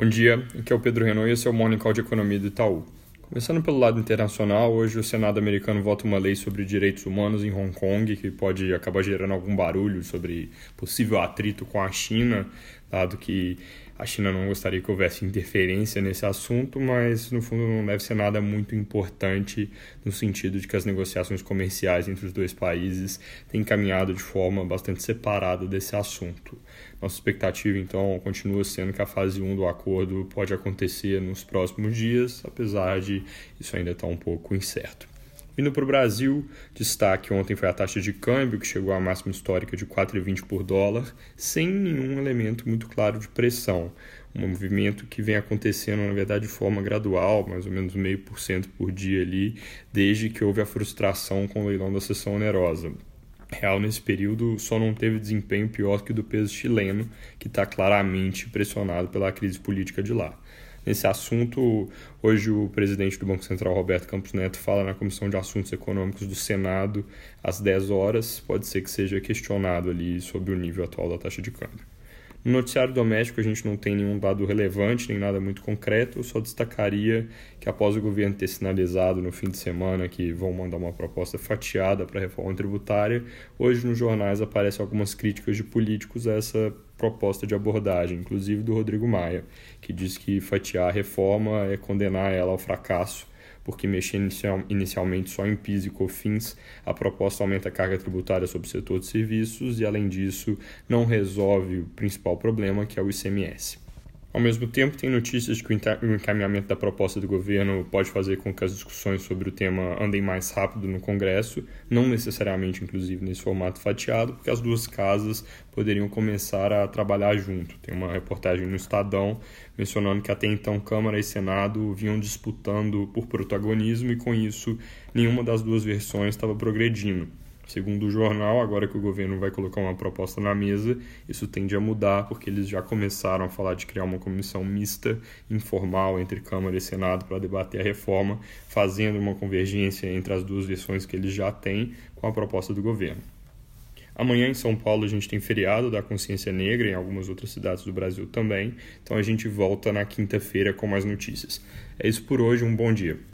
Bom dia, aqui é o Pedro Renault e esse é o Morning Call de Economia do Itaú. Começando pelo lado internacional, hoje o Senado americano vota uma lei sobre direitos humanos em Hong Kong, que pode acabar gerando algum barulho sobre possível atrito com a China, dado que a China não gostaria que houvesse interferência nesse assunto, mas no fundo não deve ser nada muito importante no sentido de que as negociações comerciais entre os dois países têm caminhado de forma bastante separada desse assunto. Nossa expectativa então continua sendo que a fase 1 do acordo pode acontecer nos próximos dias, apesar de isso ainda estar um pouco incerto. Vindo para o Brasil, destaque ontem foi a taxa de câmbio, que chegou à máxima histórica de 4,20 por dólar, sem nenhum elemento muito claro de pressão. Um movimento que vem acontecendo, na verdade, de forma gradual, mais ou menos meio por cento por dia ali, desde que houve a frustração com o leilão da sessão onerosa. Real, nesse período, só não teve desempenho pior que o do peso chileno, que está claramente pressionado pela crise política de lá nesse assunto. Hoje, o presidente do Banco Central, Roberto Campos Neto, fala na Comissão de Assuntos Econômicos do Senado às 10 horas. Pode ser que seja questionado ali sobre o nível atual da taxa de câmbio. No noticiário doméstico, a gente não tem nenhum dado relevante, nem nada muito concreto. Só destacaria que, após o governo ter sinalizado no fim de semana que vão mandar uma proposta fatiada para a reforma tributária, hoje nos jornais aparecem algumas críticas de políticos a essa proposta de abordagem, inclusive do Rodrigo Maia, que diz que fatiar a reforma é condenar ela ao fracasso porque mexer inicial, inicialmente só em PIS e COFINS, a proposta aumenta a carga tributária sobre o setor de serviços e, além disso, não resolve o principal problema, que é o ICMS. Ao mesmo tempo, tem notícias de que o encaminhamento da proposta do governo pode fazer com que as discussões sobre o tema andem mais rápido no Congresso, não necessariamente, inclusive, nesse formato fatiado, porque as duas casas poderiam começar a trabalhar junto. Tem uma reportagem no Estadão mencionando que até então Câmara e Senado vinham disputando por protagonismo e, com isso, nenhuma das duas versões estava progredindo. Segundo o jornal, agora que o governo vai colocar uma proposta na mesa, isso tende a mudar, porque eles já começaram a falar de criar uma comissão mista, informal, entre Câmara e Senado para debater a reforma, fazendo uma convergência entre as duas versões que eles já têm com a proposta do governo. Amanhã em São Paulo a gente tem feriado da consciência negra, em algumas outras cidades do Brasil também. Então a gente volta na quinta-feira com mais notícias. É isso por hoje, um bom dia.